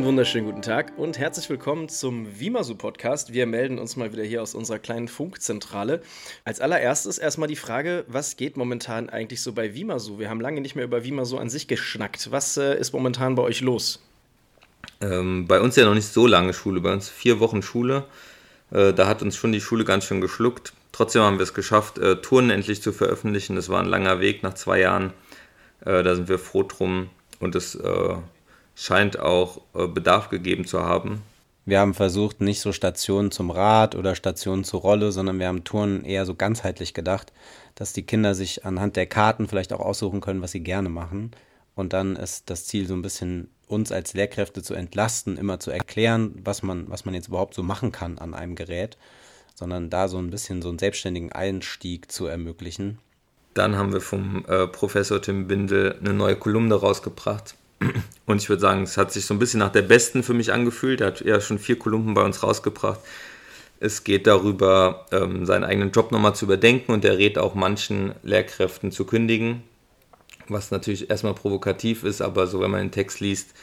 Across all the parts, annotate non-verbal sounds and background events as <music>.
Einen wunderschönen guten Tag und herzlich willkommen zum Wimasu Podcast. Wir melden uns mal wieder hier aus unserer kleinen Funkzentrale. Als allererstes erstmal die Frage, was geht momentan eigentlich so bei Wimasu? Wir haben lange nicht mehr über Wimasu an sich geschnackt. Was äh, ist momentan bei euch los? Ähm, bei uns ja noch nicht so lange Schule, bei uns vier Wochen Schule. Äh, da hat uns schon die Schule ganz schön geschluckt. Trotzdem haben wir es geschafft, äh, Touren endlich zu veröffentlichen. Das war ein langer Weg nach zwei Jahren. Äh, da sind wir froh drum und es äh, scheint auch äh, Bedarf gegeben zu haben. Wir haben versucht, nicht so Stationen zum Rad oder Stationen zur Rolle, sondern wir haben Touren eher so ganzheitlich gedacht, dass die Kinder sich anhand der Karten vielleicht auch aussuchen können, was sie gerne machen. Und dann ist das Ziel so ein bisschen uns als Lehrkräfte zu entlasten, immer zu erklären, was man, was man jetzt überhaupt so machen kann an einem Gerät, sondern da so ein bisschen so einen selbstständigen Einstieg zu ermöglichen. Dann haben wir vom äh, Professor Tim Bindel eine neue Kolumne rausgebracht. Und ich würde sagen, es hat sich so ein bisschen nach der besten für mich angefühlt. Er hat ja schon vier Kolumnen bei uns rausgebracht. Es geht darüber, ähm, seinen eigenen Job nochmal zu überdenken und er rät auch manchen Lehrkräften zu kündigen was natürlich erstmal provokativ ist, aber so wenn man den Text liest,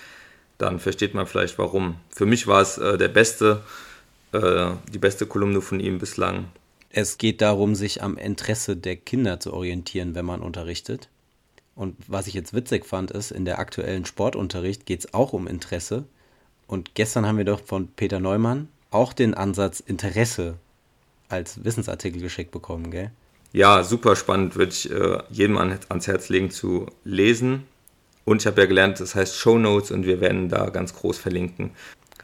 dann versteht man vielleicht warum. Für mich war es äh, der beste, äh, die beste Kolumne von ihm bislang. Es geht darum, sich am Interesse der Kinder zu orientieren, wenn man unterrichtet. Und was ich jetzt witzig fand, ist, in der aktuellen Sportunterricht geht es auch um Interesse. Und gestern haben wir doch von Peter Neumann auch den Ansatz Interesse als Wissensartikel geschickt bekommen, gell? ja, super spannend, würde ich äh, jedem an, ans Herz legen zu lesen. Und ich habe ja gelernt, das heißt Show Notes und wir werden da ganz groß verlinken.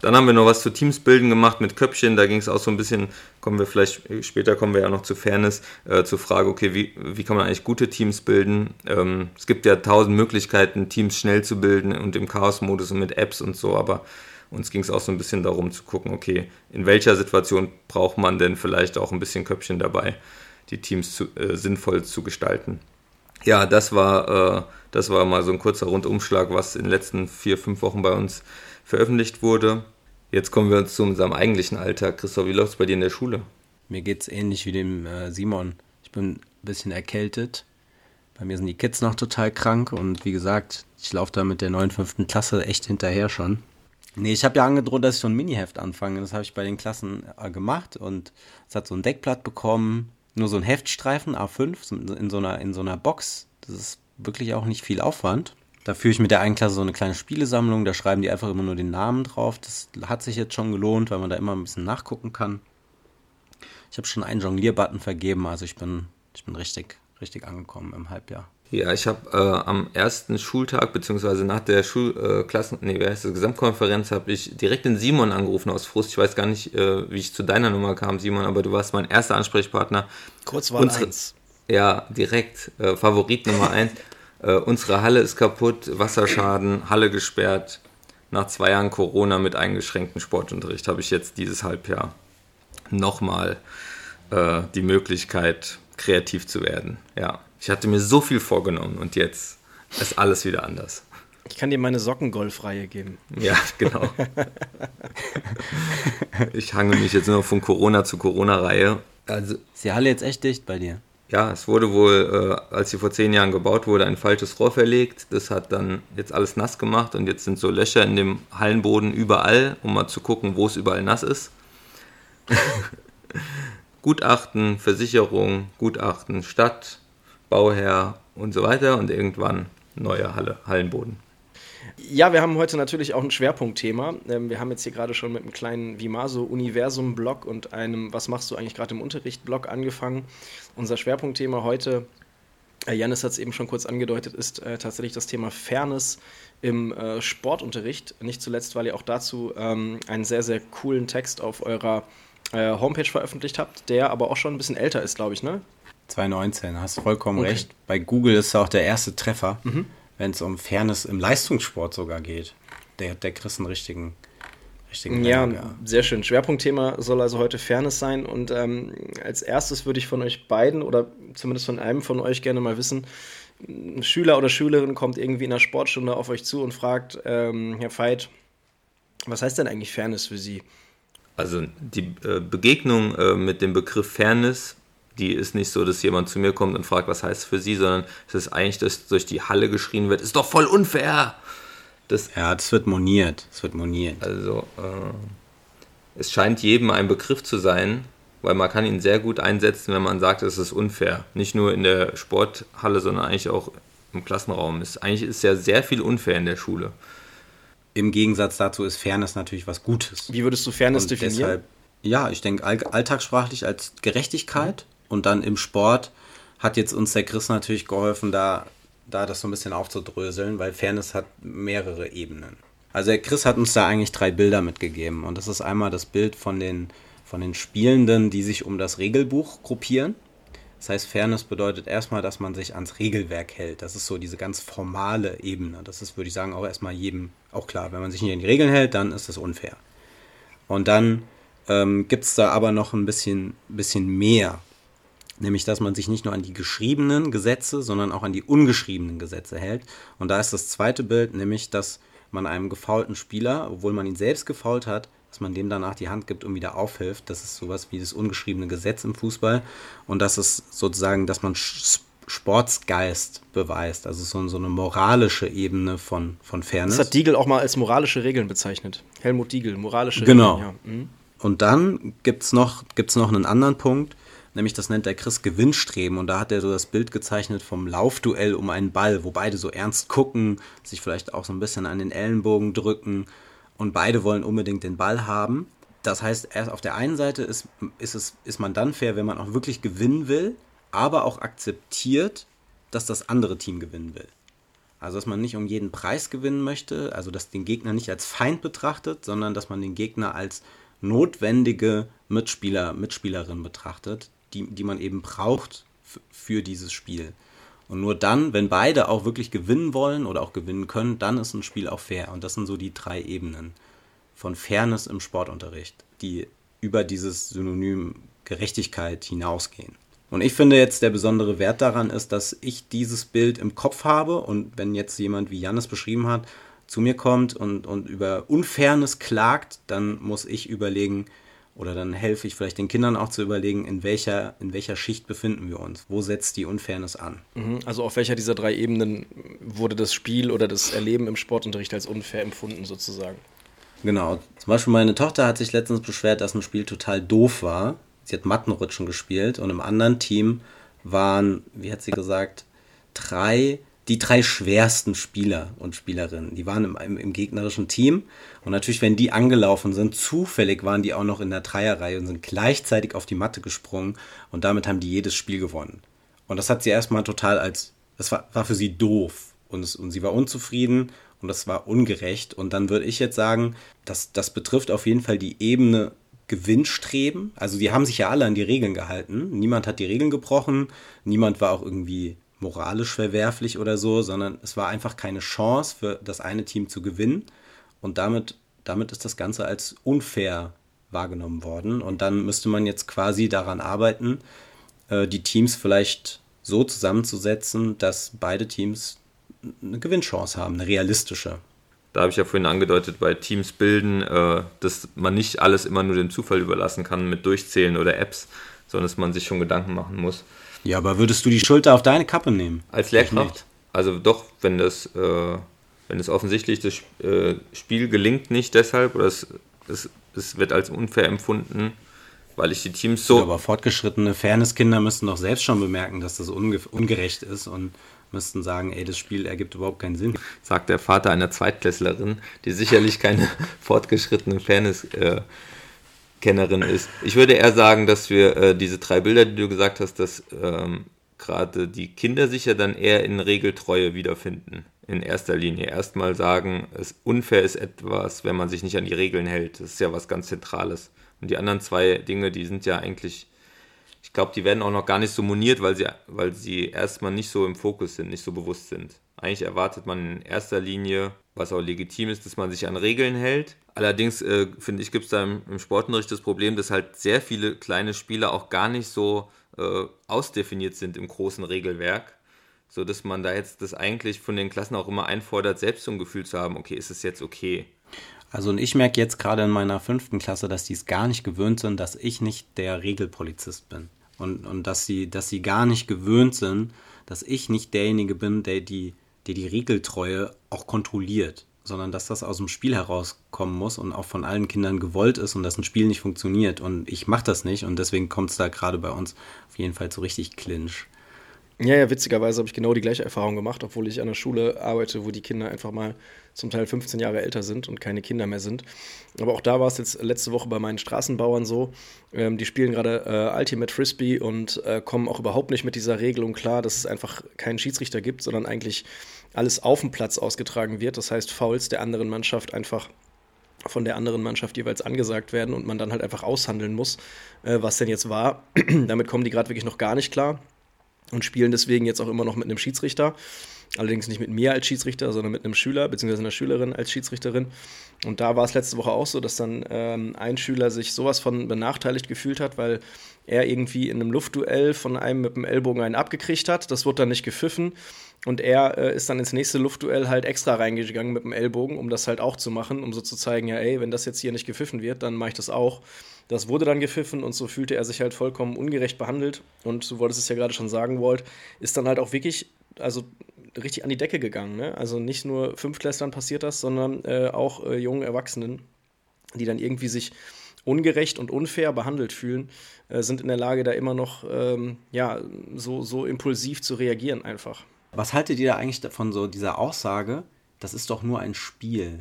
Dann haben wir noch was zu Teams bilden gemacht mit Köpfchen. Da ging es auch so ein bisschen, kommen wir vielleicht, später kommen wir ja noch zu Fairness, äh, zur Frage, okay, wie, wie kann man eigentlich gute Teams bilden? Ähm, es gibt ja tausend Möglichkeiten, Teams schnell zu bilden und im Chaos-Modus und mit Apps und so, aber uns ging es auch so ein bisschen darum zu gucken, okay, in welcher Situation braucht man denn vielleicht auch ein bisschen Köpfchen dabei? die Teams zu, äh, sinnvoll zu gestalten. Ja, das war, äh, das war mal so ein kurzer Rundumschlag, was in den letzten vier, fünf Wochen bei uns veröffentlicht wurde. Jetzt kommen wir zu unserem eigentlichen Alltag. Christoph, wie läuft es bei dir in der Schule? Mir geht es ähnlich wie dem äh, Simon. Ich bin ein bisschen erkältet. Bei mir sind die Kids noch total krank und wie gesagt, ich laufe da mit der neuen fünften Klasse echt hinterher schon. Nee, ich habe ja angedroht, dass ich so ein Mini-Heft anfange. Das habe ich bei den Klassen äh, gemacht und es hat so ein Deckblatt bekommen nur so ein Heftstreifen A5 in so einer, in so einer Box. Das ist wirklich auch nicht viel Aufwand. Da führe ich mit der einen Klasse so eine kleine Spielesammlung, da schreiben die einfach immer nur den Namen drauf. Das hat sich jetzt schon gelohnt, weil man da immer ein bisschen nachgucken kann. Ich habe schon einen Jonglierbutton vergeben, also ich bin, ich bin richtig, richtig angekommen im Halbjahr. Ja, ich habe äh, am ersten Schultag, beziehungsweise nach der Schulklassen, äh, nee, wie heißt das, Gesamtkonferenz, habe ich direkt den Simon angerufen aus Frust. Ich weiß gar nicht, äh, wie ich zu deiner Nummer kam, Simon, aber du warst mein erster Ansprechpartner. Kurzwahl Unsere, eins. Ja, direkt, äh, Favorit Nummer eins. <laughs> Äh, unsere Halle ist kaputt, Wasserschaden, Halle gesperrt. Nach zwei Jahren Corona mit eingeschränktem Sportunterricht habe ich jetzt dieses Halbjahr nochmal äh, die Möglichkeit, kreativ zu werden. Ja. Ich hatte mir so viel vorgenommen und jetzt ist alles wieder anders. Ich kann dir meine Sockengolfreihe geben. Ja, genau. <laughs> ich hangel mich jetzt nur von Corona zu Corona-Reihe. Also, ist die Halle jetzt echt dicht bei dir? Ja, es wurde wohl, äh, als sie vor zehn Jahren gebaut wurde, ein falsches Rohr verlegt. Das hat dann jetzt alles nass gemacht und jetzt sind so Löcher in dem Hallenboden überall, um mal zu gucken, wo es überall nass ist. <laughs> Gutachten, Versicherung, Gutachten, Stadt, Bauherr und so weiter und irgendwann neue Halle, Hallenboden. Ja, wir haben heute natürlich auch ein Schwerpunktthema. Ähm, wir haben jetzt hier gerade schon mit einem kleinen Vimaso-Universum-Blog und einem Was machst du eigentlich gerade im Unterricht-Blog angefangen. Unser Schwerpunktthema heute, äh, Janis hat es eben schon kurz angedeutet, ist äh, tatsächlich das Thema Fairness im äh, Sportunterricht. Nicht zuletzt, weil ihr auch dazu ähm, einen sehr, sehr coolen Text auf eurer äh, Homepage veröffentlicht habt, der aber auch schon ein bisschen älter ist, glaube ich, ne? 2019, hast vollkommen okay. recht. Bei Google ist auch der erste Treffer, mhm. Wenn es um Fairness im Leistungssport sogar geht. Der, der kriegt einen richtigen, richtigen ja, Rennen, ja, sehr schön. Schwerpunktthema soll also heute Fairness sein. Und ähm, als erstes würde ich von euch beiden oder zumindest von einem von euch gerne mal wissen, ein Schüler oder Schülerin kommt irgendwie in der Sportstunde auf euch zu und fragt, ähm, Herr Veit, was heißt denn eigentlich Fairness für Sie? Also die äh, Begegnung äh, mit dem Begriff Fairness die ist nicht so, dass jemand zu mir kommt und fragt, was heißt für sie, sondern es ist eigentlich, dass durch die Halle geschrien wird, ist doch voll unfair. Das, ja, das wird moniert. Das wird moniert. Also, äh, es scheint jedem ein Begriff zu sein, weil man kann ihn sehr gut einsetzen, wenn man sagt, es ist unfair. Nicht nur in der Sporthalle, sondern eigentlich auch im Klassenraum. Es, eigentlich ist ja sehr viel unfair in der Schule. Im Gegensatz dazu ist Fairness natürlich was Gutes. Wie würdest du Fairness und definieren? Deshalb, ja, ich denke all, alltagssprachlich als Gerechtigkeit und dann im Sport hat jetzt uns der Chris natürlich geholfen, da, da das so ein bisschen aufzudröseln, weil Fairness hat mehrere Ebenen. Also der Chris hat uns da eigentlich drei Bilder mitgegeben und das ist einmal das Bild von den, von den Spielenden, die sich um das Regelbuch gruppieren. Das heißt, Fairness bedeutet erstmal, dass man sich ans Regelwerk hält. Das ist so diese ganz formale Ebene. Das ist, würde ich sagen, auch erstmal jedem auch klar. Wenn man sich nicht an die Regeln hält, dann ist das unfair. Und dann ähm, gibt es da aber noch ein bisschen, bisschen mehr. Nämlich, dass man sich nicht nur an die geschriebenen Gesetze, sondern auch an die ungeschriebenen Gesetze hält. Und da ist das zweite Bild, nämlich, dass man einem gefaulten Spieler, obwohl man ihn selbst gefault hat, dass man dem danach die Hand gibt und wieder aufhilft. Das ist sowas wie das ungeschriebene Gesetz im Fußball. Und das ist sozusagen, dass man Sportsgeist beweist. Also so, so eine moralische Ebene von, von Fairness. Das hat Diegel auch mal als moralische Regeln bezeichnet. Helmut Diegel, moralische genau. Regeln. Genau. Ja. Mhm. Und dann gibt es noch, gibt's noch einen anderen Punkt, nämlich das nennt der Chris Gewinnstreben. Und da hat er so das Bild gezeichnet vom Laufduell um einen Ball, wo beide so ernst gucken, sich vielleicht auch so ein bisschen an den Ellenbogen drücken und beide wollen unbedingt den Ball haben. Das heißt, erst auf der einen Seite ist, ist, es, ist man dann fair, wenn man auch wirklich gewinnen will, aber auch akzeptiert, dass das andere Team gewinnen will. Also, dass man nicht um jeden Preis gewinnen möchte, also dass den Gegner nicht als Feind betrachtet, sondern dass man den Gegner als notwendige Mitspieler, Mitspielerin betrachtet, die, die man eben braucht für dieses Spiel. Und nur dann, wenn beide auch wirklich gewinnen wollen oder auch gewinnen können, dann ist ein Spiel auch fair. Und das sind so die drei Ebenen von Fairness im Sportunterricht, die über dieses Synonym Gerechtigkeit hinausgehen. Und ich finde jetzt, der besondere Wert daran ist, dass ich dieses Bild im Kopf habe und wenn jetzt jemand, wie Jan es beschrieben hat, zu mir kommt und, und über Unfairness klagt, dann muss ich überlegen, oder dann helfe ich vielleicht den Kindern auch zu überlegen, in welcher, in welcher Schicht befinden wir uns. Wo setzt die Unfairness an? Mhm, also auf welcher dieser drei Ebenen wurde das Spiel oder das Erleben im Sportunterricht als unfair empfunden sozusagen? Genau. Zum Beispiel meine Tochter hat sich letztens beschwert, dass ein Spiel total doof war. Sie hat Mattenrutschen gespielt und im anderen Team waren, wie hat sie gesagt, drei die drei schwersten Spieler und Spielerinnen. Die waren im, im, im, gegnerischen Team. Und natürlich, wenn die angelaufen sind, zufällig waren die auch noch in der Dreierreihe und sind gleichzeitig auf die Matte gesprungen. Und damit haben die jedes Spiel gewonnen. Und das hat sie erstmal total als, das war, war für sie doof. Und, es, und sie war unzufrieden und das war ungerecht. Und dann würde ich jetzt sagen, dass das betrifft auf jeden Fall die Ebene Gewinnstreben. Also die haben sich ja alle an die Regeln gehalten. Niemand hat die Regeln gebrochen. Niemand war auch irgendwie moralisch verwerflich oder so, sondern es war einfach keine Chance für das eine Team zu gewinnen. Und damit, damit ist das Ganze als unfair wahrgenommen worden. Und dann müsste man jetzt quasi daran arbeiten, äh, die Teams vielleicht so zusammenzusetzen, dass beide Teams eine Gewinnchance haben, eine realistische. Da habe ich ja vorhin angedeutet, bei Teams bilden, äh, dass man nicht alles immer nur dem Zufall überlassen kann mit Durchzählen oder Apps, sondern dass man sich schon Gedanken machen muss. Ja, aber würdest du die Schulter auf deine Kappe nehmen? Als Lehrkraft? Also doch, wenn das, äh, wenn es offensichtlich das äh, Spiel gelingt nicht deshalb oder es, es, es wird als unfair empfunden, weil ich die Teams so. Ja, aber fortgeschrittene Fairnesskinder müssten doch selbst schon bemerken, dass das unge ungerecht ist und müssten sagen, ey, das Spiel ergibt überhaupt keinen Sinn. Sagt der Vater einer Zweitklässlerin, die sicherlich keine <laughs> fortgeschrittene Fairness äh, Kennerin ist. Ich würde eher sagen, dass wir äh, diese drei Bilder, die du gesagt hast, dass ähm, gerade die Kinder sich ja dann eher in Regeltreue wiederfinden. In erster Linie. Erstmal sagen, es unfair ist etwas, wenn man sich nicht an die Regeln hält. Das ist ja was ganz Zentrales. Und die anderen zwei Dinge, die sind ja eigentlich, ich glaube, die werden auch noch gar nicht so moniert, weil sie, weil sie erstmal nicht so im Fokus sind, nicht so bewusst sind. Eigentlich erwartet man in erster Linie, was auch legitim ist, dass man sich an Regeln hält Allerdings äh, finde ich, gibt es da im, im, Sportunterricht das Problem, dass halt sehr viele kleine Spieler auch gar nicht so äh, ausdefiniert sind im großen Regelwerk, so dass man da jetzt das eigentlich von den Klassen auch immer einfordert, selbst so ein Gefühl zu haben, okay, ist es jetzt okay? Also und ich merke jetzt gerade in meiner fünften Klasse, dass die es gar nicht gewöhnt sind, dass ich nicht der Regelpolizist bin. Und, und dass, sie, dass sie gar nicht gewöhnt sind, dass ich nicht derjenige bin, der die, der die Regeltreue auch kontrolliert sondern dass das aus dem Spiel herauskommen muss und auch von allen Kindern gewollt ist und dass ein Spiel nicht funktioniert. Und ich mache das nicht und deswegen kommt es da gerade bei uns auf jeden Fall zu richtig Clinch. Ja, ja, witzigerweise habe ich genau die gleiche Erfahrung gemacht, obwohl ich an einer Schule arbeite, wo die Kinder einfach mal zum Teil 15 Jahre älter sind und keine Kinder mehr sind. Aber auch da war es jetzt letzte Woche bei meinen Straßenbauern so. Ähm, die spielen gerade äh, Ultimate Frisbee und äh, kommen auch überhaupt nicht mit dieser Regelung klar, dass es einfach keinen Schiedsrichter gibt, sondern eigentlich alles auf dem Platz ausgetragen wird. Das heißt, Fouls der anderen Mannschaft einfach von der anderen Mannschaft jeweils angesagt werden und man dann halt einfach aushandeln muss, äh, was denn jetzt war. <clears throat> Damit kommen die gerade wirklich noch gar nicht klar und spielen deswegen jetzt auch immer noch mit einem Schiedsrichter. Allerdings nicht mit mir als Schiedsrichter, sondern mit einem Schüler bzw. einer Schülerin als Schiedsrichterin. Und da war es letzte Woche auch so, dass dann ähm, ein Schüler sich sowas von benachteiligt gefühlt hat, weil er irgendwie in einem Luftduell von einem mit dem Ellbogen einen abgekriegt hat. Das wurde dann nicht gepfiffen. Und er äh, ist dann ins nächste Luftduell halt extra reingegangen mit dem Ellbogen, um das halt auch zu machen, um so zu zeigen, ja, ey, wenn das jetzt hier nicht gepfiffen wird, dann mache ich das auch. Das wurde dann gepfiffen und so fühlte er sich halt vollkommen ungerecht behandelt. Und du wolltest es ja gerade schon sagen, Walt, ist dann halt auch wirklich, also richtig an die Decke gegangen. Ne? Also nicht nur Fünftklässlern passiert das, sondern äh, auch äh, jungen Erwachsenen, die dann irgendwie sich ungerecht und unfair behandelt fühlen, äh, sind in der Lage, da immer noch ähm, ja, so, so impulsiv zu reagieren einfach. Was haltet ihr da eigentlich von so dieser Aussage, das ist doch nur ein Spiel?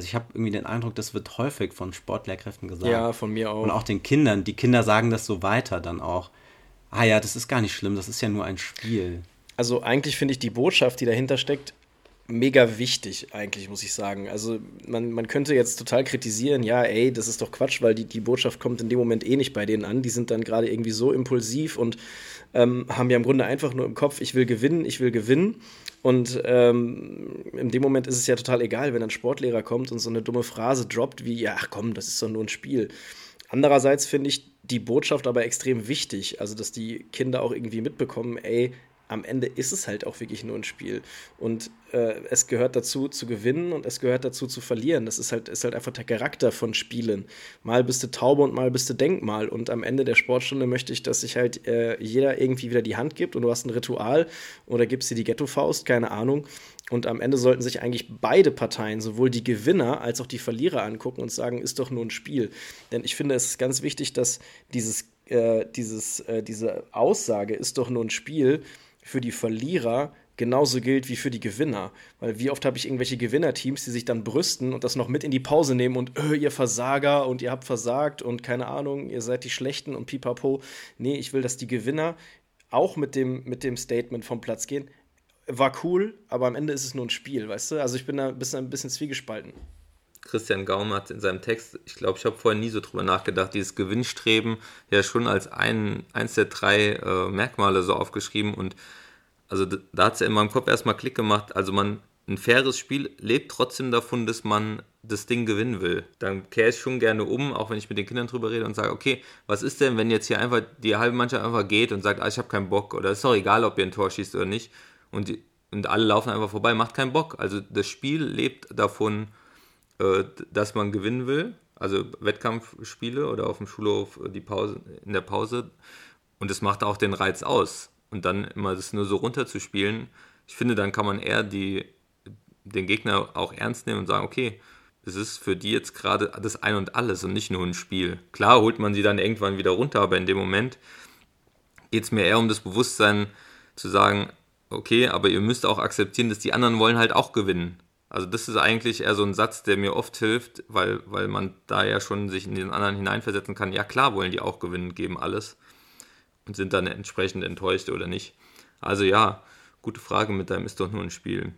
Also ich habe irgendwie den Eindruck, das wird häufig von Sportlehrkräften gesagt. Ja, von mir auch. Und auch den Kindern. Die Kinder sagen das so weiter dann auch. Ah ja, das ist gar nicht schlimm, das ist ja nur ein Spiel. Also eigentlich finde ich die Botschaft, die dahinter steckt, mega wichtig, eigentlich, muss ich sagen. Also man, man könnte jetzt total kritisieren, ja, ey, das ist doch Quatsch, weil die, die Botschaft kommt in dem Moment eh nicht bei denen an. Die sind dann gerade irgendwie so impulsiv und ähm, haben ja im Grunde einfach nur im Kopf, ich will gewinnen, ich will gewinnen. Und ähm, in dem Moment ist es ja total egal, wenn ein Sportlehrer kommt und so eine dumme Phrase droppt wie, ja, komm, das ist doch nur ein Spiel. Andererseits finde ich die Botschaft aber extrem wichtig, also dass die Kinder auch irgendwie mitbekommen, ey, am Ende ist es halt auch wirklich nur ein Spiel. Und äh, es gehört dazu zu gewinnen und es gehört dazu zu verlieren. Das ist halt, ist halt einfach der Charakter von Spielen. Mal bist du Taube und mal bist du Denkmal. Und am Ende der Sportstunde möchte ich, dass sich halt äh, jeder irgendwie wieder die Hand gibt und du hast ein Ritual oder gibst dir die Ghetto-Faust, keine Ahnung. Und am Ende sollten sich eigentlich beide Parteien, sowohl die Gewinner als auch die Verlierer, angucken und sagen, ist doch nur ein Spiel. Denn ich finde, es ist ganz wichtig, dass dieses, äh, dieses, äh, diese Aussage ist doch nur ein Spiel für die Verlierer genauso gilt wie für die Gewinner. Weil wie oft habe ich irgendwelche Gewinnerteams, die sich dann brüsten und das noch mit in die Pause nehmen und öh, ihr Versager und ihr habt versagt und keine Ahnung, ihr seid die Schlechten und pipapo. Nee, ich will, dass die Gewinner auch mit dem, mit dem Statement vom Platz gehen. War cool, aber am Ende ist es nur ein Spiel, weißt du? Also ich bin da ein bisschen, ein bisschen zwiegespalten. Christian Gaum hat in seinem Text, ich glaube, ich habe vorher nie so drüber nachgedacht, dieses Gewinnstreben ja schon als ein, eins der drei äh, Merkmale so aufgeschrieben und also da hat es ja in meinem Kopf erstmal Klick gemacht, also man, ein faires Spiel lebt trotzdem davon, dass man das Ding gewinnen will. Dann kehre ich schon gerne um, auch wenn ich mit den Kindern drüber rede und sage, okay, was ist denn, wenn jetzt hier einfach die halbe Mannschaft einfach geht und sagt, ah, ich habe keinen Bock oder ist doch egal, ob ihr ein Tor schießt oder nicht und, und alle laufen einfach vorbei, macht keinen Bock. Also das Spiel lebt davon, dass man gewinnen will, also Wettkampfspiele oder auf dem Schulhof die Pause, in der Pause. Und das macht auch den Reiz aus. Und dann immer das nur so runterzuspielen, ich finde, dann kann man eher die, den Gegner auch ernst nehmen und sagen, okay, es ist für die jetzt gerade das Ein und Alles und nicht nur ein Spiel. Klar holt man sie dann irgendwann wieder runter, aber in dem Moment geht es mir eher um das Bewusstsein zu sagen, okay, aber ihr müsst auch akzeptieren, dass die anderen wollen halt auch gewinnen. Also das ist eigentlich eher so ein Satz, der mir oft hilft, weil, weil man da ja schon sich in den anderen hineinversetzen kann. Ja klar wollen die auch gewinnen, geben alles und sind dann entsprechend enttäuscht oder nicht. Also ja, gute Frage mit deinem ist doch nur ein Spiel.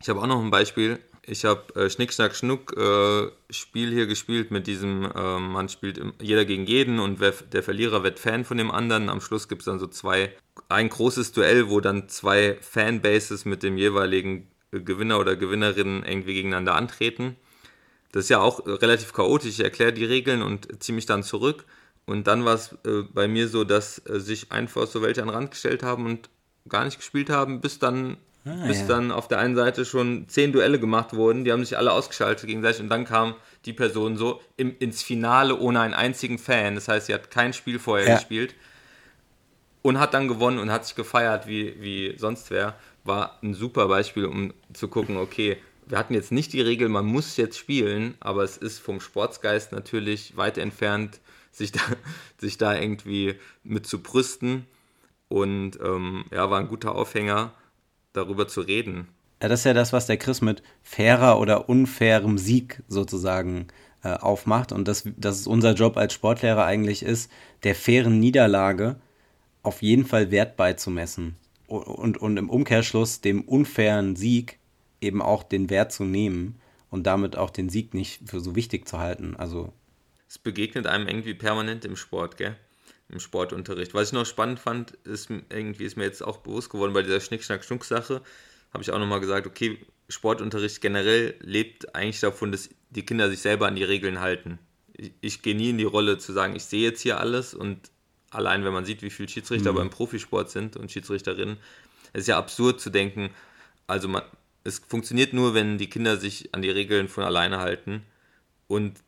Ich habe auch noch ein Beispiel. Ich habe äh, Schnick, Schnack, Schnuck äh, Spiel hier gespielt mit diesem, äh, man spielt jeder gegen jeden und wer, der Verlierer wird Fan von dem anderen. Am Schluss gibt es dann so zwei, ein großes Duell, wo dann zwei Fanbases mit dem jeweiligen Gewinner oder Gewinnerin irgendwie gegeneinander antreten. Das ist ja auch relativ chaotisch. Ich erkläre die Regeln und ziehe mich dann zurück. Und dann war es äh, bei mir so, dass äh, sich einfach so welche an den Rand gestellt haben und gar nicht gespielt haben, bis dann, ah, bis ja. dann auf der einen Seite schon zehn Duelle gemacht wurden. Die haben sich alle ausgeschaltet gegenseitig und dann kam die Person so im, ins Finale ohne einen einzigen Fan. Das heißt, sie hat kein Spiel vorher ja. gespielt und hat dann gewonnen und hat sich gefeiert wie, wie sonst wer war ein super Beispiel, um zu gucken, okay, wir hatten jetzt nicht die Regel, man muss jetzt spielen, aber es ist vom Sportsgeist natürlich weit entfernt, sich da, <laughs> sich da irgendwie mit zu brüsten. Und ähm, ja, war ein guter Aufhänger, darüber zu reden. Ja, das ist ja das, was der Chris mit fairer oder unfairem Sieg sozusagen äh, aufmacht. Und das, das ist unser Job als Sportlehrer eigentlich ist, der fairen Niederlage auf jeden Fall Wert beizumessen. Und, und, im Umkehrschluss dem unfairen Sieg eben auch den Wert zu nehmen und damit auch den Sieg nicht für so wichtig zu halten. Also es begegnet einem irgendwie permanent im Sport, gell? Im Sportunterricht. Was ich noch spannend fand, ist irgendwie ist mir jetzt auch bewusst geworden bei dieser Schnick-Schnack-Schnuck-Sache, habe ich auch nochmal gesagt, okay, Sportunterricht generell lebt eigentlich davon, dass die Kinder sich selber an die Regeln halten. Ich, ich gehe nie in die Rolle zu sagen, ich sehe jetzt hier alles und allein wenn man sieht, wie viele Schiedsrichter mhm. beim Profisport sind und Schiedsrichterinnen, es ist ja absurd zu denken, also man, es funktioniert nur, wenn die Kinder sich an die Regeln von alleine halten und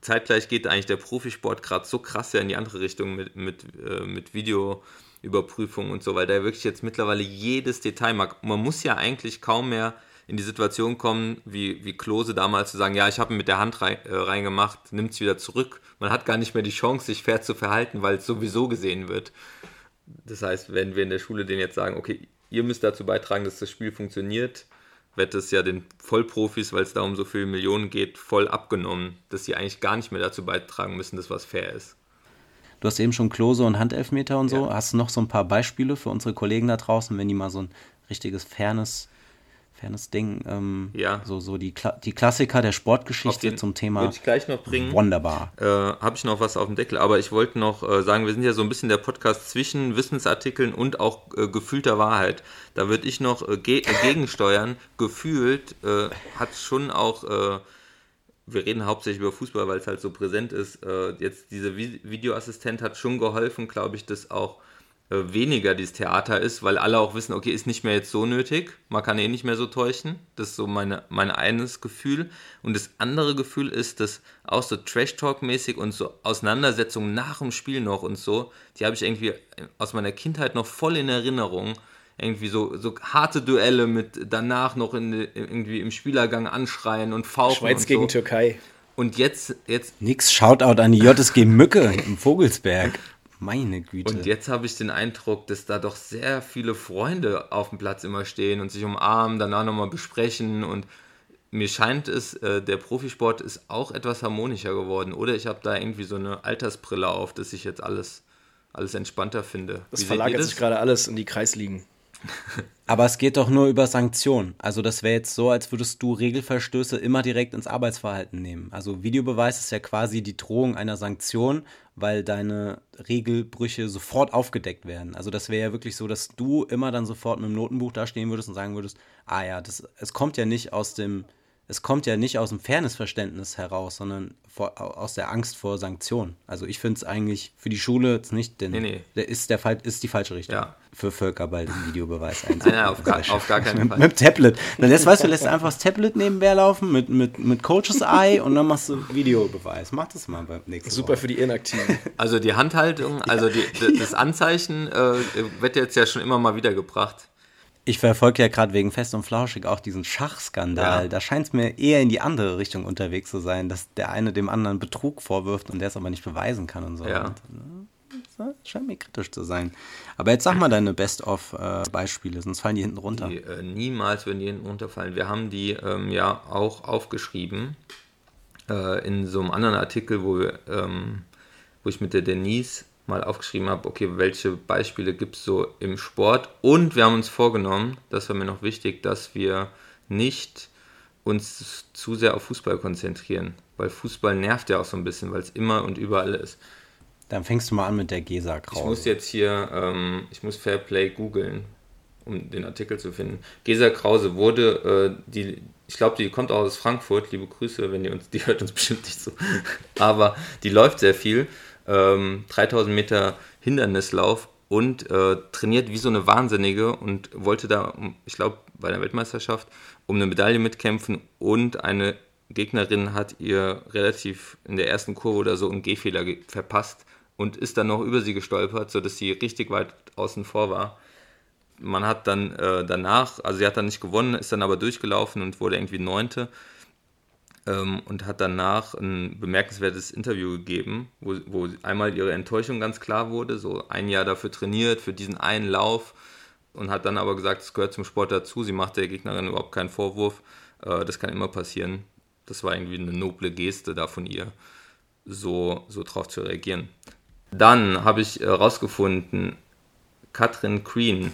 zeitgleich geht eigentlich der Profisport gerade so krass ja in die andere Richtung mit, mit, äh, mit Videoüberprüfung und so, weil der wirklich jetzt mittlerweile jedes Detail mag. Man muss ja eigentlich kaum mehr in die Situation kommen, wie, wie Klose damals zu sagen, ja, ich habe ihn mit der Hand rein, äh, reingemacht, nimmt es wieder zurück. Man hat gar nicht mehr die Chance, sich fair zu verhalten, weil es sowieso gesehen wird. Das heißt, wenn wir in der Schule denen jetzt sagen, okay, ihr müsst dazu beitragen, dass das Spiel funktioniert, wird es ja den Vollprofis, weil es da um so viele Millionen geht, voll abgenommen, dass sie eigentlich gar nicht mehr dazu beitragen müssen, dass was fair ist. Du hast eben schon Klose und Handelfmeter und so. Ja. Hast du noch so ein paar Beispiele für unsere Kollegen da draußen, wenn die mal so ein richtiges Fairness fernes Ding. Ähm, ja. So, so die, Kla die Klassiker der Sportgeschichte zum Thema. Würde ich gleich noch bringen. Wunderbar. Äh, Habe ich noch was auf dem Deckel, aber ich wollte noch äh, sagen, wir sind ja so ein bisschen der Podcast zwischen Wissensartikeln und auch äh, gefühlter Wahrheit. Da würde ich noch äh, ge äh, gegensteuern. <laughs> Gefühlt äh, hat schon auch wir reden hauptsächlich über Fußball, weil es halt so präsent ist. jetzt diese Videoassistent hat schon geholfen, glaube ich, dass auch weniger dieses Theater ist, weil alle auch wissen, okay, ist nicht mehr jetzt so nötig, man kann eh nicht mehr so täuschen. Das ist so meine, mein eines Gefühl. Und das andere Gefühl ist, dass auch so Trash-Talk-mäßig und so Auseinandersetzungen nach dem Spiel noch und so, die habe ich irgendwie aus meiner Kindheit noch voll in Erinnerung. Irgendwie so, so harte Duelle mit danach noch in, irgendwie im Spielergang anschreien und fauchen. Schweiz und gegen so. Türkei. Und jetzt, jetzt. Nix Shoutout an die JSG Mücke im Vogelsberg. Meine Güte. Und jetzt habe ich den Eindruck, dass da doch sehr viele Freunde auf dem Platz immer stehen und sich umarmen, danach nochmal besprechen und mir scheint es, äh, der Profisport ist auch etwas harmonischer geworden. Oder ich habe da irgendwie so eine Altersbrille auf, dass ich jetzt alles, alles entspannter finde. Das Wie verlagert sich gerade alles in die Kreisligen. Aber es geht doch nur über Sanktionen. Also das wäre jetzt so, als würdest du Regelverstöße immer direkt ins Arbeitsverhalten nehmen. Also Videobeweis ist ja quasi die Drohung einer Sanktion, weil deine Regelbrüche sofort aufgedeckt werden. Also das wäre ja wirklich so, dass du immer dann sofort mit dem Notenbuch da stehen würdest und sagen würdest, ah ja, das, es kommt ja nicht aus dem es kommt ja nicht aus dem Fairnessverständnis heraus, sondern vor, aus der Angst vor Sanktionen. Also ich finde es eigentlich für die Schule jetzt nicht, denn nee, nee. Der ist, der, ist die falsche Richtung. Ja. Für Völker bald den Videobeweis einzubauen. Nein, nein, auf, gar, auf gar keinen Fall. Mit, mit Tablet. Dann lässt, weißt du, lässt einfach das Tablet nebenher laufen mit, mit, mit Coaches Eye und dann machst du Videobeweis. Mach das mal beim nächsten Mal. Super für die Inaktiven. Also die Handhaltung, also die, <laughs> das Anzeichen äh, wird jetzt ja schon immer mal wieder gebracht. Ich verfolge ja gerade wegen Fest und Flauschig auch diesen Schachskandal. Ja. Da scheint es mir eher in die andere Richtung unterwegs zu sein, dass der eine dem anderen Betrug vorwirft und der es aber nicht beweisen kann und so. Ja. Das scheint mir kritisch zu sein. Aber jetzt sag mal deine Best-of-Beispiele, sonst fallen die hinten runter. Die, äh, niemals würden die hinten runterfallen. Wir haben die ähm, ja auch aufgeschrieben äh, in so einem anderen Artikel, wo, wir, ähm, wo ich mit der Denise mal aufgeschrieben habe, okay, welche Beispiele gibt es so im Sport. Und wir haben uns vorgenommen, das war mir noch wichtig, dass wir nicht uns zu sehr auf Fußball konzentrieren, weil Fußball nervt ja auch so ein bisschen, weil es immer und überall ist. Dann fängst du mal an mit der Gesa Krause. Ich muss jetzt hier, ähm, ich muss Fairplay googeln, um den Artikel zu finden. Gesa Krause wurde, äh, die, ich glaube, die kommt auch aus Frankfurt. Liebe Grüße, wenn die uns, <laughs> die hört uns bestimmt nicht so. Aber die läuft sehr viel ähm, 3000 Meter Hindernislauf und äh, trainiert wie so eine Wahnsinnige und wollte da, ich glaube, bei der Weltmeisterschaft um eine Medaille mitkämpfen und eine Gegnerin hat ihr relativ in der ersten Kurve oder so einen Gehfehler verpasst und ist dann noch über sie gestolpert, sodass sie richtig weit außen vor war. man hat dann äh, danach, also sie hat dann nicht gewonnen, ist dann aber durchgelaufen und wurde irgendwie Neunte ähm, und hat danach ein bemerkenswertes Interview gegeben, wo, wo einmal ihre Enttäuschung ganz klar wurde, so ein Jahr dafür trainiert, für diesen einen Lauf und hat dann aber gesagt, es gehört zum Sport dazu, sie macht der Gegnerin überhaupt keinen Vorwurf, äh, das kann immer passieren. Das war irgendwie eine noble Geste da von ihr, so, so drauf zu reagieren. Dann habe ich herausgefunden, äh, Katrin Green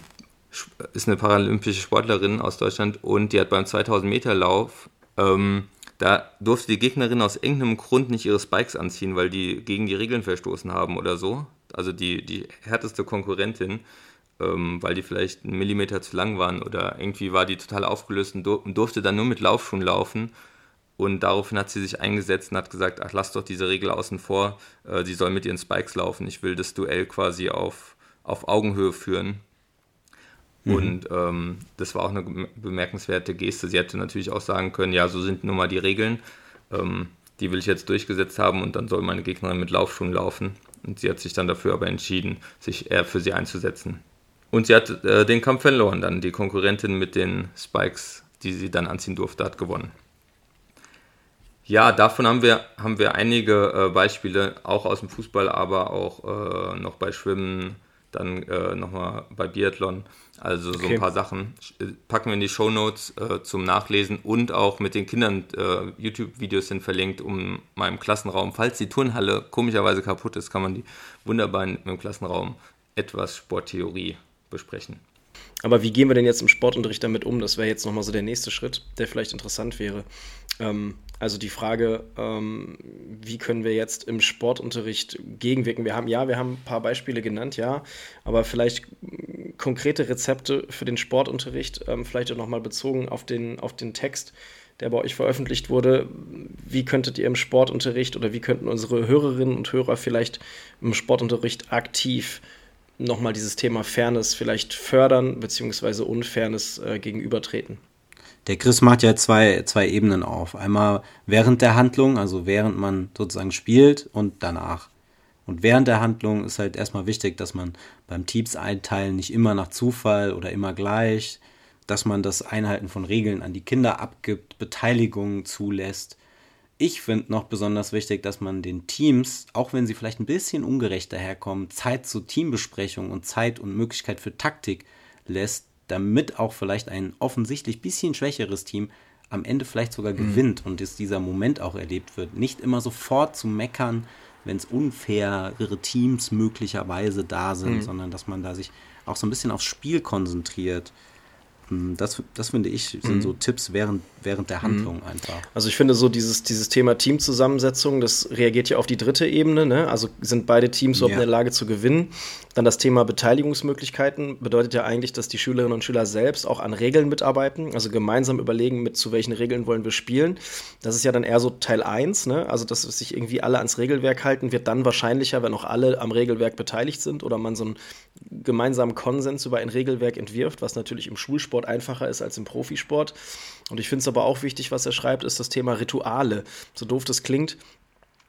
ist eine paralympische Sportlerin aus Deutschland und die hat beim 2000 Meter Lauf, ähm, da durfte die Gegnerin aus irgendeinem Grund nicht ihre Spikes anziehen, weil die gegen die Regeln verstoßen haben oder so. Also die, die härteste Konkurrentin, ähm, weil die vielleicht einen Millimeter zu lang waren oder irgendwie war die total aufgelöst und, durfte dann nur mit Laufschuhen laufen. Und daraufhin hat sie sich eingesetzt und hat gesagt, ach, lass doch diese Regel außen vor, äh, sie soll mit ihren Spikes laufen. Ich will das Duell quasi auf, auf Augenhöhe führen. Mhm. Und ähm, das war auch eine bemerkenswerte Geste. Sie hätte natürlich auch sagen können, ja, so sind nun mal die Regeln. Ähm, die will ich jetzt durchgesetzt haben und dann soll meine Gegnerin mit Laufschuhen laufen. Und sie hat sich dann dafür aber entschieden, sich eher für sie einzusetzen. Und sie hat äh, den Kampf verloren dann. Die Konkurrentin mit den Spikes, die sie dann anziehen durfte, hat gewonnen. Ja, davon haben wir, haben wir einige äh, Beispiele, auch aus dem Fußball, aber auch äh, noch bei Schwimmen, dann äh, nochmal bei Biathlon. Also so okay. ein paar Sachen äh, packen wir in die Show Notes äh, zum Nachlesen und auch mit den Kindern äh, YouTube-Videos sind verlinkt, um mal im Klassenraum, falls die Turnhalle komischerweise kaputt ist, kann man die wunderbar im Klassenraum etwas Sporttheorie besprechen. Aber wie gehen wir denn jetzt im Sportunterricht damit um? Das wäre jetzt nochmal so der nächste Schritt, der vielleicht interessant wäre. Ähm, also die Frage, ähm, wie können wir jetzt im Sportunterricht gegenwirken? Wir haben, ja, wir haben ein paar Beispiele genannt, ja, aber vielleicht konkrete Rezepte für den Sportunterricht, ähm, vielleicht auch nochmal bezogen auf den, auf den Text, der bei euch veröffentlicht wurde. Wie könntet ihr im Sportunterricht oder wie könnten unsere Hörerinnen und Hörer vielleicht im Sportunterricht aktiv nochmal dieses Thema Fairness vielleicht fördern, beziehungsweise Unfairness äh, gegenübertreten? Der Chris macht ja zwei, zwei Ebenen auf. Einmal während der Handlung, also während man sozusagen spielt und danach. Und während der Handlung ist halt erstmal wichtig, dass man beim Teams einteilen nicht immer nach Zufall oder immer gleich, dass man das Einhalten von Regeln an die Kinder abgibt, Beteiligungen zulässt. Ich finde noch besonders wichtig, dass man den Teams, auch wenn sie vielleicht ein bisschen ungerecht daherkommen, Zeit zur Teambesprechung und Zeit und Möglichkeit für Taktik lässt, damit auch vielleicht ein offensichtlich bisschen schwächeres Team am Ende vielleicht sogar mhm. gewinnt und dass dieser Moment auch erlebt wird. Nicht immer sofort zu meckern, wenn es unfaire Teams möglicherweise da sind, mhm. sondern dass man da sich auch so ein bisschen aufs Spiel konzentriert. Hm, das, das finde ich, sind mhm. so Tipps während, während der Handlung mhm. einfach. Also ich finde so dieses, dieses Thema Teamzusammensetzung, das reagiert ja auf die dritte Ebene. Ne? Also sind beide Teams überhaupt ja. in der Lage zu gewinnen. Dann das Thema Beteiligungsmöglichkeiten bedeutet ja eigentlich, dass die Schülerinnen und Schüler selbst auch an Regeln mitarbeiten, also gemeinsam überlegen, mit zu welchen Regeln wollen wir spielen. Das ist ja dann eher so Teil 1, ne? also dass sich irgendwie alle ans Regelwerk halten, wird dann wahrscheinlicher, wenn auch alle am Regelwerk beteiligt sind oder man so einen gemeinsamen Konsens über ein Regelwerk entwirft, was natürlich im Schulsport einfacher ist als im Profisport. Und ich finde es aber auch wichtig, was er schreibt, ist das Thema Rituale. So doof das klingt,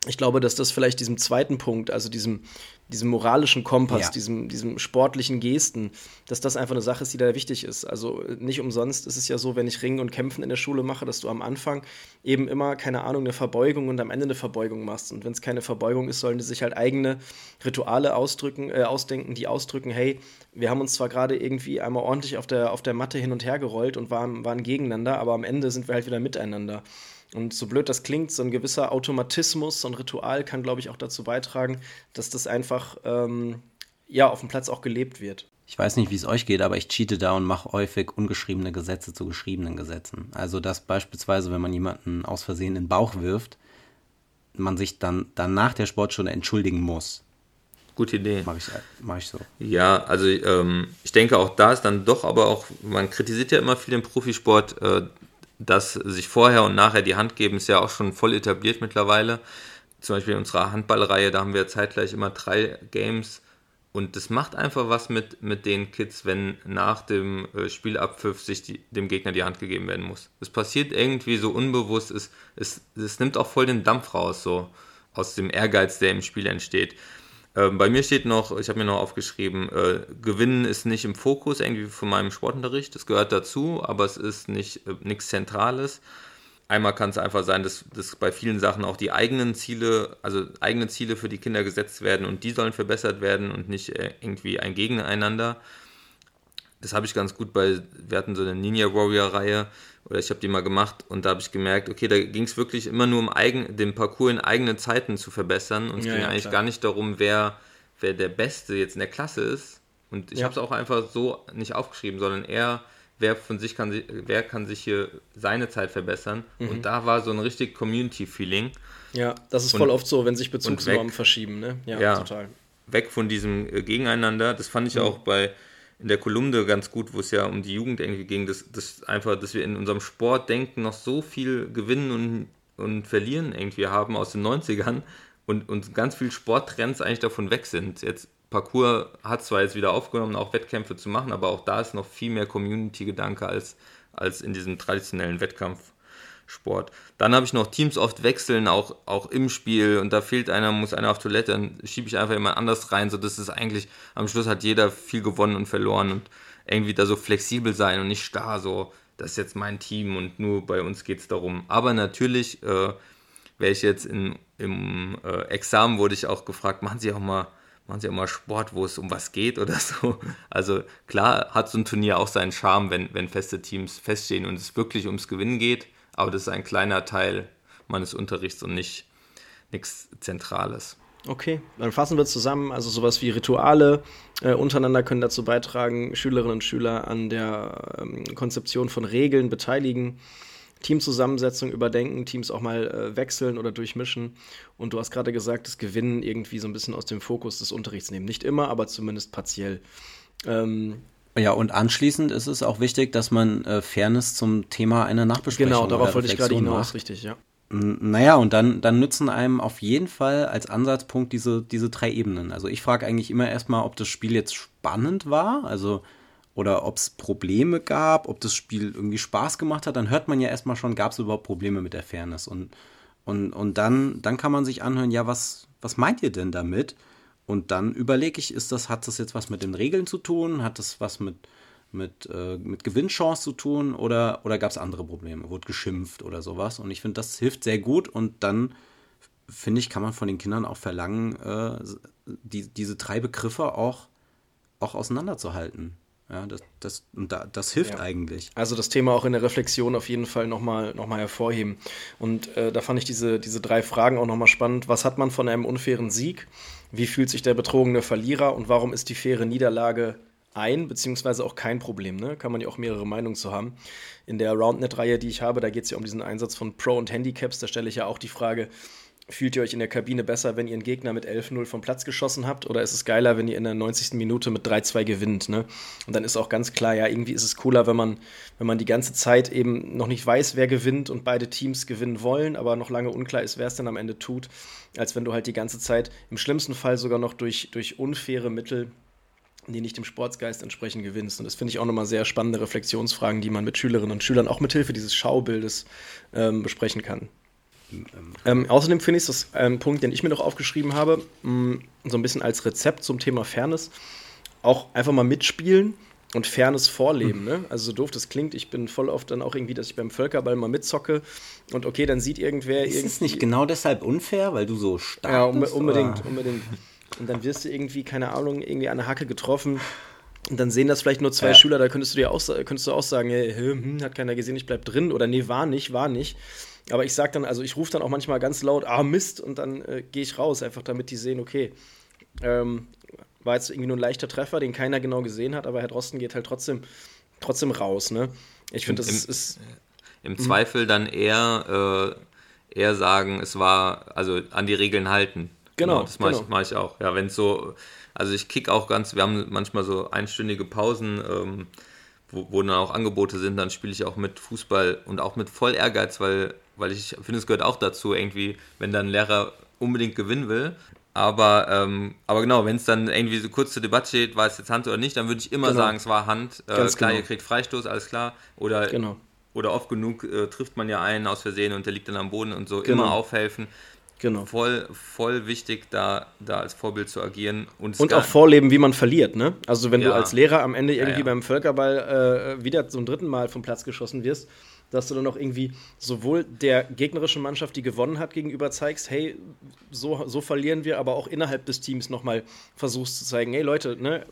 ich glaube, dass das vielleicht diesem zweiten Punkt, also diesem, diesem moralischen Kompass, ja. diesem, diesem sportlichen Gesten, dass das einfach eine Sache ist, die da wichtig ist. Also nicht umsonst ist es ja so, wenn ich Ringen und Kämpfen in der Schule mache, dass du am Anfang eben immer, keine Ahnung, eine Verbeugung und am Ende eine Verbeugung machst. Und wenn es keine Verbeugung ist, sollen die sich halt eigene Rituale ausdrücken, äh, ausdenken, die ausdrücken, hey, wir haben uns zwar gerade irgendwie einmal ordentlich auf der, auf der Matte hin und her gerollt und waren, waren gegeneinander, aber am Ende sind wir halt wieder miteinander. Und so blöd das klingt, so ein gewisser Automatismus, so ein Ritual kann, glaube ich, auch dazu beitragen, dass das einfach ähm, ja, auf dem Platz auch gelebt wird. Ich weiß nicht, wie es euch geht, aber ich cheate da und mache häufig ungeschriebene Gesetze zu geschriebenen Gesetzen. Also, dass beispielsweise, wenn man jemanden aus Versehen in den Bauch wirft, man sich dann, dann nach der Sportstunde entschuldigen muss. Gute Idee. Mache ich, mach ich so. Ja, also ähm, ich denke auch da ist dann doch, aber auch, man kritisiert ja immer viel den Profisport, äh, dass sich vorher und nachher die Hand geben, ist ja auch schon voll etabliert mittlerweile. Zum Beispiel in unserer Handballreihe, da haben wir zeitgleich immer drei Games. Und das macht einfach was mit, mit den Kids, wenn nach dem äh, Spielabpfiff sich die, dem Gegner die Hand gegeben werden muss. Es passiert irgendwie so unbewusst, es, es, es nimmt auch voll den Dampf raus, so aus dem Ehrgeiz, der im Spiel entsteht. Ähm, bei mir steht noch, ich habe mir noch aufgeschrieben, äh, Gewinnen ist nicht im Fokus irgendwie von meinem Sportunterricht. Das gehört dazu, aber es ist nicht äh, nichts Zentrales. Einmal kann es einfach sein, dass, dass bei vielen Sachen auch die eigenen Ziele, also eigene Ziele für die Kinder gesetzt werden und die sollen verbessert werden und nicht äh, irgendwie ein Gegeneinander. Das habe ich ganz gut bei, wir hatten so eine Ninja Warrior Reihe oder ich habe die mal gemacht und da habe ich gemerkt, okay, da ging es wirklich immer nur um eigen, den Parcours in eigenen Zeiten zu verbessern und es ja, ging ja, eigentlich klar. gar nicht darum, wer, wer der Beste jetzt in der Klasse ist. Und ich ja. habe es auch einfach so nicht aufgeschrieben, sondern eher, wer von sich kann, wer kann sich hier seine Zeit verbessern. Mhm. Und da war so ein richtig Community-Feeling. Ja, das ist und, voll oft so, wenn sich Bezugsnormen verschieben, ne? Ja, total. Weg von diesem äh, Gegeneinander. Das fand ich mhm. auch bei in der Kolumne ganz gut, wo es ja um die Jugend irgendwie ging, dass, dass einfach, dass wir in unserem Sportdenken noch so viel gewinnen und, und verlieren irgendwie haben aus den 90ern und, und ganz viele Sporttrends eigentlich davon weg sind. Jetzt Parcours hat zwar jetzt wieder aufgenommen, auch Wettkämpfe zu machen, aber auch da ist noch viel mehr Community-Gedanke als, als in diesem traditionellen Wettkampf. Sport. Dann habe ich noch Teams oft wechseln, auch, auch im Spiel und da fehlt einer, muss einer auf Toilette, dann schiebe ich einfach jemand anders rein, so dass es eigentlich am Schluss hat jeder viel gewonnen und verloren und irgendwie da so flexibel sein und nicht starr, so, das ist jetzt mein Team und nur bei uns geht es darum. Aber natürlich, äh, wäre ich jetzt in, im äh, Examen, wurde ich auch gefragt, machen Sie auch mal machen sie auch mal Sport, wo es um was geht oder <laughs> so. Also klar hat so ein Turnier auch seinen Charme, wenn, wenn feste Teams feststehen und es wirklich ums Gewinnen geht aber das ist ein kleiner Teil meines Unterrichts und nicht nichts Zentrales. Okay, dann fassen wir zusammen. Also sowas wie Rituale äh, untereinander können dazu beitragen, Schülerinnen und Schüler an der ähm, Konzeption von Regeln beteiligen, Teamzusammensetzung überdenken, Teams auch mal äh, wechseln oder durchmischen. Und du hast gerade gesagt, das Gewinnen irgendwie so ein bisschen aus dem Fokus des Unterrichts nehmen. Nicht immer, aber zumindest partiell. Ähm, ja, und anschließend ist es auch wichtig, dass man äh, Fairness zum Thema einer Nachbesprechung Genau, darauf wollte ich gerade hinaus, richtig, ja. Naja, und dann, dann nützen einem auf jeden Fall als Ansatzpunkt diese, diese drei Ebenen. Also ich frage eigentlich immer erstmal, ob das Spiel jetzt spannend war, also oder ob es Probleme gab, ob das Spiel irgendwie Spaß gemacht hat. Dann hört man ja erstmal schon, gab es überhaupt Probleme mit der Fairness. Und, und, und dann, dann kann man sich anhören, ja, was, was meint ihr denn damit? Und dann überlege ich, ist das, hat das jetzt was mit den Regeln zu tun? Hat das was mit, mit, äh, mit Gewinnchance zu tun oder, oder gab es andere Probleme? Wurde geschimpft oder sowas? Und ich finde, das hilft sehr gut und dann finde ich, kann man von den Kindern auch verlangen, äh, die, diese drei Begriffe auch, auch auseinanderzuhalten. Ja, das, das, da, das hilft ja. eigentlich. Also das Thema auch in der Reflexion auf jeden Fall nochmal noch mal hervorheben. Und äh, da fand ich diese, diese drei Fragen auch nochmal spannend. Was hat man von einem unfairen Sieg? Wie fühlt sich der betrogene Verlierer? Und warum ist die faire Niederlage ein, beziehungsweise auch kein Problem? Ne? Kann man ja auch mehrere Meinungen zu haben. In der Roundnet-Reihe, die ich habe, da geht es ja um diesen Einsatz von Pro- und Handicaps. Da stelle ich ja auch die Frage, Fühlt ihr euch in der Kabine besser, wenn ihr einen Gegner mit 11-0 vom Platz geschossen habt? Oder ist es geiler, wenn ihr in der 90. Minute mit 3-2 gewinnt? Ne? Und dann ist auch ganz klar, ja, irgendwie ist es cooler, wenn man, wenn man die ganze Zeit eben noch nicht weiß, wer gewinnt und beide Teams gewinnen wollen, aber noch lange unklar ist, wer es dann am Ende tut, als wenn du halt die ganze Zeit im schlimmsten Fall sogar noch durch, durch unfaire Mittel die nicht dem Sportsgeist entsprechen, gewinnst. Und das finde ich auch nochmal sehr spannende Reflexionsfragen, die man mit Schülerinnen und Schülern auch mit Hilfe dieses Schaubildes ähm, besprechen kann. Ähm, außerdem finde ich das ein Punkt, den ich mir noch aufgeschrieben habe, mh, mm, so ein bisschen als Rezept zum Thema Fairness, auch einfach mal mitspielen und Fairness vorleben. Mhm. Ne? Also so doof das klingt, ich bin voll oft dann auch irgendwie, dass ich beim Völkerball mal mitzocke und okay, dann sieht irgendwer Ist es nicht genau deshalb unfair, weil du so stark ja, bist? Ja, unbedingt, oder? unbedingt. Und dann wirst du irgendwie, keine Ahnung, irgendwie an der Hacke getroffen. Und dann sehen das vielleicht nur zwei ja. Schüler, da könntest du dir auch, könntest du auch sagen, hey, hm, hat keiner gesehen, ich bleib drin. Oder nee, war nicht, war nicht. Aber ich sag dann, also ich rufe dann auch manchmal ganz laut, ah Mist, und dann äh, gehe ich raus, einfach damit die sehen, okay, ähm, war jetzt irgendwie nur ein leichter Treffer, den keiner genau gesehen hat, aber Herr Drosten geht halt trotzdem, trotzdem raus, ne? Ich finde, das Im, ist. Im mhm. Zweifel dann eher, äh, eher sagen, es war, also an die Regeln halten. Genau. genau das mache genau. ich, mach ich auch. Ja, wenn es so, also ich kick auch ganz, wir haben manchmal so einstündige Pausen, ähm, wo, wo dann auch Angebote sind, dann spiele ich auch mit Fußball und auch mit voll Ehrgeiz, weil weil ich finde, es gehört auch dazu, irgendwie, wenn dann ein Lehrer unbedingt gewinnen will. Aber, ähm, aber genau, wenn es dann irgendwie so kurz zur Debatte steht, war es jetzt Hand oder nicht, dann würde ich immer genau. sagen, es war Hand. Äh, klar, genau. ihr kriegt Freistoß, alles klar. Oder, genau. oder oft genug äh, trifft man ja einen aus Versehen und der liegt dann am Boden und so. Genau. Immer aufhelfen. Genau. Voll, voll wichtig, da, da als Vorbild zu agieren. Und, Und auch vorleben, wie man verliert, ne? Also wenn du Ja. als Lehrer am Ende irgendwie Ja, ja. beim Völkerball äh, wieder zum dritten Mal vom Platz geschossen wirst, dass du dann auch irgendwie sowohl der gegnerischen Mannschaft, die gewonnen hat, gegenüber zeigst, hey, so, so verlieren wir, aber auch innerhalb des Teams nochmal versuchst zu zeigen, hey Leute, ne,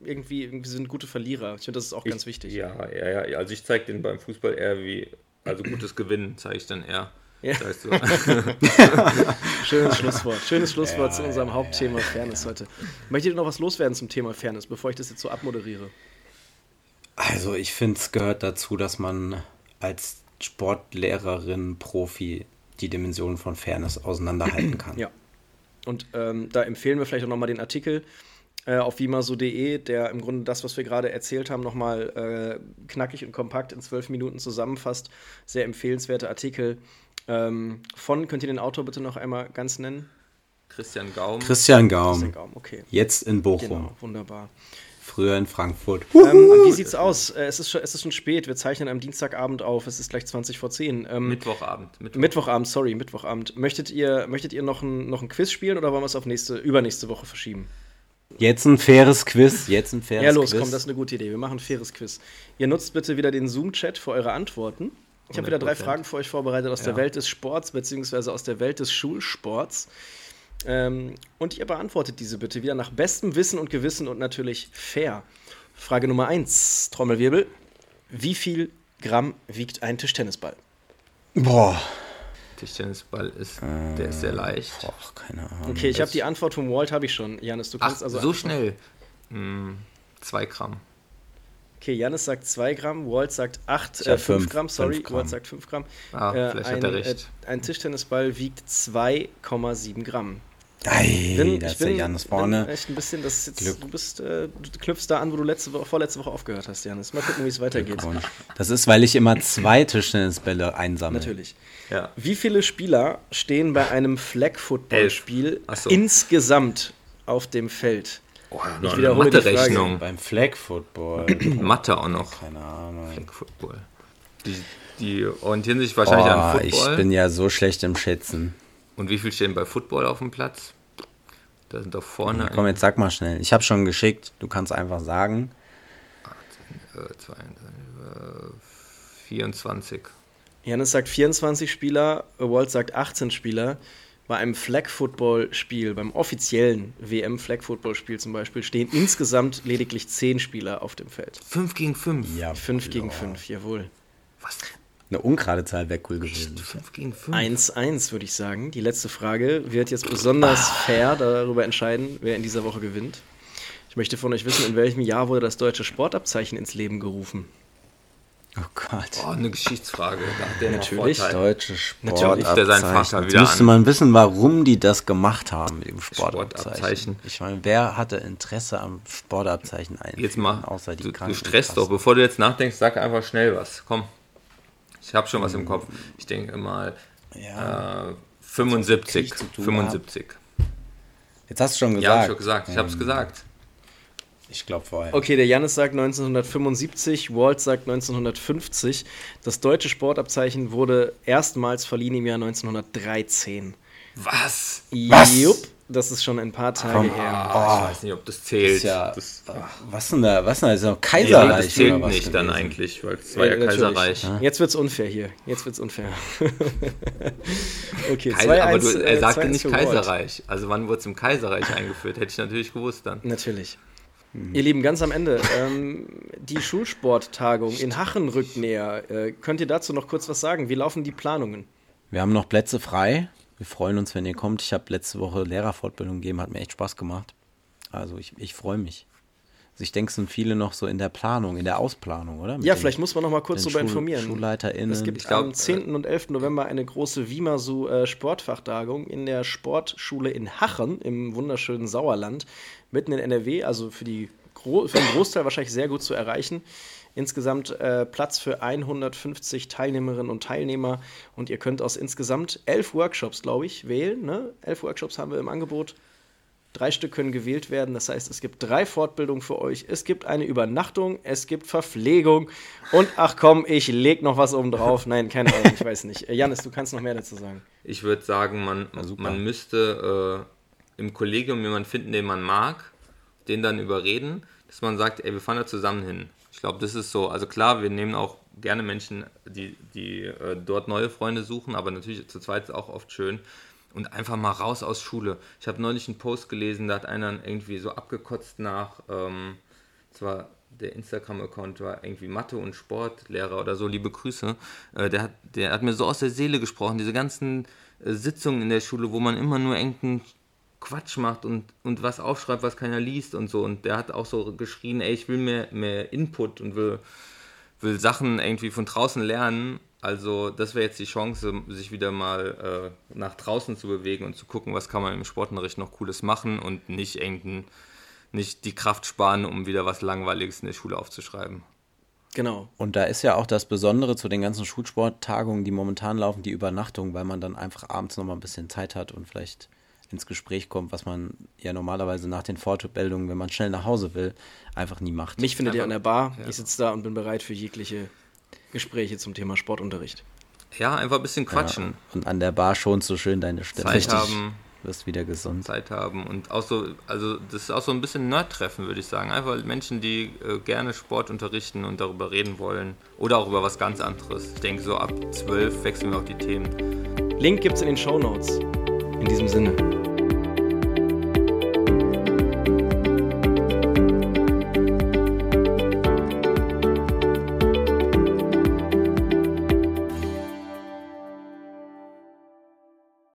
irgendwie, irgendwie sind gute Verlierer. Ich finde, das ist auch ganz wichtig. Ja, ja, ja. Also ich zeige den beim Fußball eher wie, also gutes Gewinnen zeige ich dann eher. Ja. Das heißt so, <laughs> Schönes Schlusswort. Schönes Schlusswort zu unserem Hauptthema Fairness heute. Möchtet ihr noch was loswerden zum Thema Fairness, bevor ich das jetzt so abmoderiere? Also ich finde, es gehört dazu, dass man als Sportlehrerin, Profi die Dimensionen von Fairness auseinanderhalten kann. Ja. Und ähm, da empfehlen wir vielleicht auch nochmal den Artikel äh, auf vimaso.de, der im Grunde das, was wir gerade erzählt haben, nochmal äh, knackig und kompakt in zwölf Minuten zusammenfasst. Sehr empfehlenswerter Artikel. Ähm, von, könnt ihr den Autor bitte noch einmal ganz nennen? Christian Gaum. Christian Gaum, Christian Gaum, okay. jetzt in Bochum, Genau, wunderbar. Früher in Frankfurt. Ähm, wie sieht's aus? Äh, es, ist schon, es ist schon spät. Wir zeichnen am Dienstagabend auf. Es ist gleich 20 vor 10. Ähm, Mittwochabend. Mittwoch. Mittwochabend, sorry, Mittwochabend. Möchtet ihr, möchtet ihr noch, ein, noch ein Quiz spielen oder wollen wir es auf nächste, übernächste Woche verschieben? Jetzt ein faires Quiz, jetzt ein faires Ja, los, Quiz. komm, das ist eine gute Idee. Wir machen ein faires Quiz. Ihr nutzt bitte wieder den Zoom-Chat für eure Antworten. Ich habe wieder drei 100%. Fragen für euch vorbereitet aus der Ja. Welt des Sports, beziehungsweise aus der Welt des Schulsports. Ähm, und ihr beantwortet diese bitte wieder nach bestem Wissen und Gewissen und natürlich fair. Frage Nummer 1, Trommelwirbel. Wie viel Gramm wiegt ein Tischtennisball? Boah, Tischtennisball ist, der ist sehr leicht. boah, keine Ahnung. Okay, ich habe die Antwort vom Walt, habe ich schon. Janis, du Ach, kannst also. so schnell. Hm, zwei Gramm. Okay, Janis sagt 2 Gramm, Walt sagt 8, Ich äh, hab 5 fünf- Gramm, sorry, fünf Gramm. Walt sagt 5 Gramm. Ah, Äh, vielleicht ein, hat er recht. Äh, ein Tischtennisball wiegt 2,7 Gramm. Ei, Bin- da ich ist der bin- Janis bin vorne. echt ein bisschen, das jetzt, Glück. du bist, äh, du knüpfst da an, wo du letzte Woche, vorletzte Woche aufgehört hast, Janis. Mal gucken, wie es weitergeht. Das ist, weil ich immer zwei Tischtennisbälle einsammle. Natürlich. Ja. Wie viele Spieler stehen bei einem Flag-Football-Spiel Ach so. insgesamt auf dem Feld? Oh, Ich eine wiederhole die Mathe-Rechnung. Beim Flag Football. <clears throat> Mathe auch noch. Keine Ahnung. Football. Die, die orientieren sich wahrscheinlich an Oh, Football. ich bin ja so schlecht im Schätzen. Und wie viel stehen bei Football auf dem Platz? Da sind doch vorne Komm, jetzt sag mal schnell. Ich habe schon geschickt. Du kannst einfach sagen. äh, zwei, äh, 24. Janis sagt 24 Spieler, Walt sagt 18 Spieler. Bei einem Flag-Football-Spiel, beim offiziellen WM-Flag-Football-Spiel zum Beispiel, stehen insgesamt lediglich 10 Spieler auf dem Feld. 5 gegen 5. Ja. 5 gegen 5, jawohl. Was? Eine ungerade Zahl wäre cool gewesen. 5 gegen 5? 1-1, würde ich sagen. Die letzte Frage wird jetzt besonders fair darüber entscheiden, wer in dieser Woche gewinnt. Ich möchte von euch wissen, in welchem Jahr wurde das deutsche Sportabzeichen ins Leben gerufen? Oh Gott. Oh, eine Geschichtsfrage. Da der Natürlich. Deutsche Natürlich. Sportabzeichen. Der seinen Vater Jetzt müsste an. man wissen, warum die das gemacht haben mit dem Sportabzeichen. Sportabzeichen. Ich meine, wer hatte Interesse am Sportabzeichen ein? Jetzt mach. außer die du, du stresst doch. Bevor du jetzt nachdenkst, sag einfach schnell was. Komm. Ich habe schon was im Kopf. Ich denke mal Ja. äh, 75. Krieg zu tun 75. Jetzt hast du schon gesagt. Ja, hab ich schon gesagt. Ich habe es Ähm, gesagt. Ich glaube vorher. Okay, der Janis sagt 1975, Walt sagt 1950. Das deutsche Sportabzeichen wurde erstmals verliehen im Jahr 1913. Was? Was? Das ist schon ein paar Tage Komm. her. Ah, ich weiß nicht, ob das zählt. Ja, das, was denn da? Was denn da? Ist doch ja, Kaiserreich das zählt oder was nicht dann gewesen? eigentlich, weil es war ja, natürlich. Kaiserreich. Jetzt wird's unfair hier. Jetzt wird's unfair. <laughs> okay, Kaiser, aber du, 2-1, er äh, sagte 2-1 nicht. Kaiserreich. Also wann wurde es im Kaiserreich eingeführt? Hätte ich natürlich gewusst dann. Natürlich. Ihr Lieben, ganz am Ende, ähm, die Schulsporttagung in Hachen rückt näher. Äh, könnt ihr dazu noch kurz was sagen? Wie laufen die Planungen? Wir haben noch Plätze frei. Wir freuen uns, wenn ihr kommt. Ich habe letzte Woche Lehrerfortbildung gegeben, hat mir echt Spaß gemacht. Also ich, ich freue mich. Also ich denke, es sind viele noch so in der Planung, in der Ausplanung, oder? Mit Ja, den- vielleicht muss man noch mal kurz darüber Schul- informieren. SchulleiterInnen. Es gibt glaub, am 10. und 11. November eine große Wimasu äh, Sportfachtagung in der Sportschule in Hachen im wunderschönen Sauerland, mitten in NRW, also für, die für den Großteil wahrscheinlich sehr gut zu erreichen. Insgesamt äh, Platz für 150 Teilnehmerinnen und Teilnehmer und ihr könnt aus insgesamt elf Workshops, glaube ich, wählen. Ne? Elf Workshops haben wir im Angebot. Drei Stück können gewählt werden. Das heißt, es gibt drei Fortbildungen für euch. Es gibt eine Übernachtung, es gibt Verpflegung und ach komm, ich leg noch was oben drauf. <laughs> Nein, keine Ahnung, ich weiß nicht. Äh, Janis, du kannst noch mehr dazu sagen. Ich würde sagen, man, man müsste äh, im Kollegium jemanden finden, den man mag, den dann überreden, dass man sagt, ey, wir fahren da zusammen hin. Ich glaube, das ist so. Also klar, wir nehmen auch gerne Menschen, die, die äh, dort neue Freunde suchen, aber natürlich zu zweit ist auch oft schön. Und einfach mal raus aus Schule. Ich habe neulich einen Post gelesen, da hat einer irgendwie so abgekotzt nach, ähm, zwar der Instagram-Account war irgendwie Mathe- und Sportlehrer oder so, liebe Grüße. Äh, der, hat, der hat mir so aus der Seele gesprochen, diese ganzen äh, Sitzungen in der Schule, wo man immer nur irgendeinen Quatsch macht und, und was aufschreibt, was keiner liest und so. Und der hat auch so geschrien, ey, ich will mehr, mehr Input und will, will Sachen irgendwie von draußen lernen. Also das wäre jetzt die Chance, sich wieder mal äh, nach draußen zu bewegen und zu gucken, was kann man im Sportunterricht noch Cooles machen und nicht irgendein, nicht die Kraft sparen, um wieder was Langweiliges in der Schule aufzuschreiben. Genau. Und da ist ja auch das Besondere zu den ganzen Schulsporttagungen, die momentan laufen, die Übernachtung, weil man dann einfach abends nochmal ein bisschen Zeit hat und vielleicht ins Gespräch kommt, was man ja normalerweise nach den Fortbildungen, wenn man schnell nach Hause will, einfach nie macht. Mich findet ihr an der Bar. Ja. Ich sitze da und bin bereit für jegliche Gespräche zum Thema Sportunterricht. Ja, einfach ein bisschen quatschen. Ja, und an der Bar schon so schön deine Stimme. Zeit haben. Wirst wieder gesund. Zeit haben. Und auch so, also das ist auch so ein bisschen Nerd-Treffen, würde ich sagen. Einfach Menschen, die äh, gerne Sport unterrichten und darüber reden wollen. Oder auch über was ganz anderes. Ich denke, so ab 12 wechseln wir auch die Themen. Link gibt es in den Show Notes. In diesem Sinne.